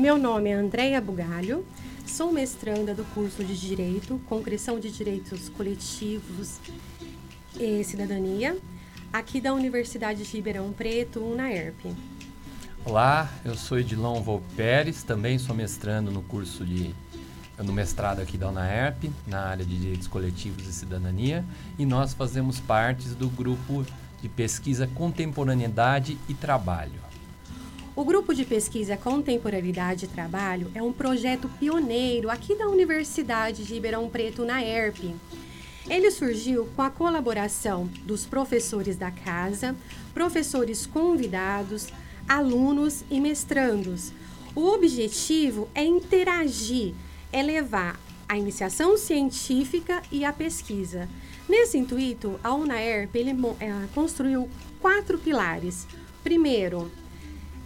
Meu nome é Andréia Bugalho, sou mestranda do curso de Direito, Concreção de Direitos Coletivos e Cidadania, aqui da Universidade de Ribeirão Preto, UNAERP. Olá, eu sou Edilon Volpe Pérez, também sou mestrando no curso de no mestrado aqui da UNAERP, na área de Direitos Coletivos e Cidadania, e nós fazemos parte do grupo de pesquisa Contemporaneidade e Trabalho. O grupo de pesquisa Contemporaneidade e Trabalho é um projeto pioneiro aqui da Universidade de Ribeirão Preto, na ERP. Ele surgiu com a colaboração dos professores da casa, professores convidados, alunos e mestrandos. O objetivo é interagir, é levar a iniciação científica e a pesquisa. Nesse intuito, a UNAERP ele, é, construiu quatro pilares. Primeiro,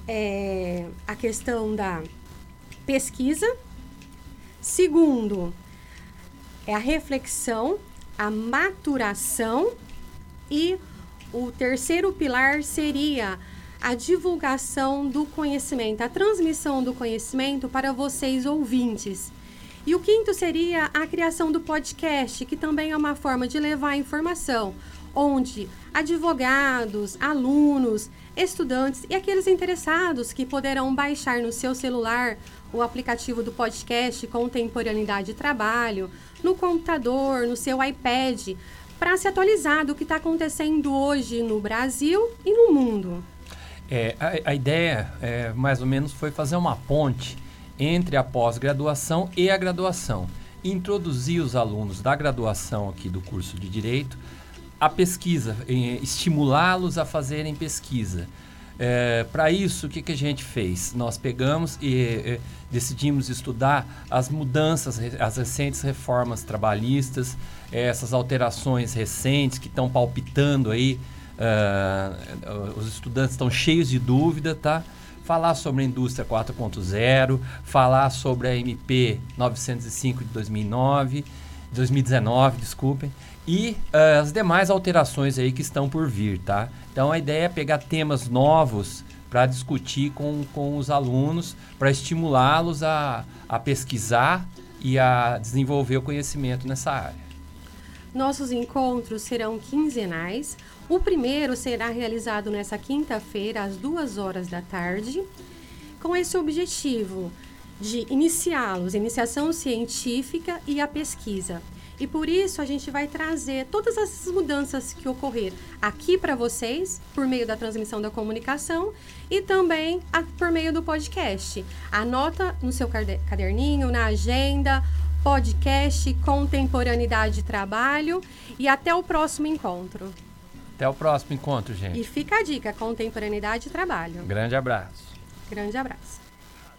é a questão da pesquisa. Segundo, é a reflexão, a maturação. E o terceiro pilar seria a divulgação do conhecimento, a transmissão do conhecimento para vocês ouvintes. E o quinto seria a criação do podcast, que também é uma forma de levar informação, onde advogados, alunos, estudantes e aqueles interessados que poderão baixar no seu celular o aplicativo do podcast Contemporaneidade de Trabalho, no computador, no seu iPad, para se atualizar do que está acontecendo hoje no Brasil e no mundo. É, a, a ideia, é, mais ou menos, foi fazer uma ponte entre a pós-graduação e a graduação. Introduzir os alunos da graduação aqui do curso de Direito à pesquisa, estimulá-los a fazerem pesquisa. É, Para isso, o que, que a gente fez? Nós pegamos e é, decidimos estudar as mudanças, as recentes reformas trabalhistas, essas alterações recentes que estão palpitando aí Uh, os estudantes estão cheios de dúvida, tá? Falar sobre a indústria 4.0, falar sobre a MP 905 de 2009, 2019, desculpem, e uh, as demais alterações aí que estão por vir, tá? Então a ideia é pegar temas novos para discutir com, com os alunos, para estimulá-los a, a pesquisar e a desenvolver o conhecimento nessa área. Nossos encontros serão quinzenais. O primeiro será realizado nessa quinta-feira, às duas horas da tarde, com esse objetivo de iniciá-los, iniciação científica e a pesquisa. E por isso a gente vai trazer todas essas mudanças que ocorrer aqui para vocês, por meio da transmissão da comunicação e também a, por meio do podcast. Anota no seu caderninho, na agenda, podcast Contemporaneidade de Trabalho e até o próximo encontro. Até o próximo encontro, gente. E fica a dica, Contemporaneidade de Trabalho. Grande abraço. Grande abraço.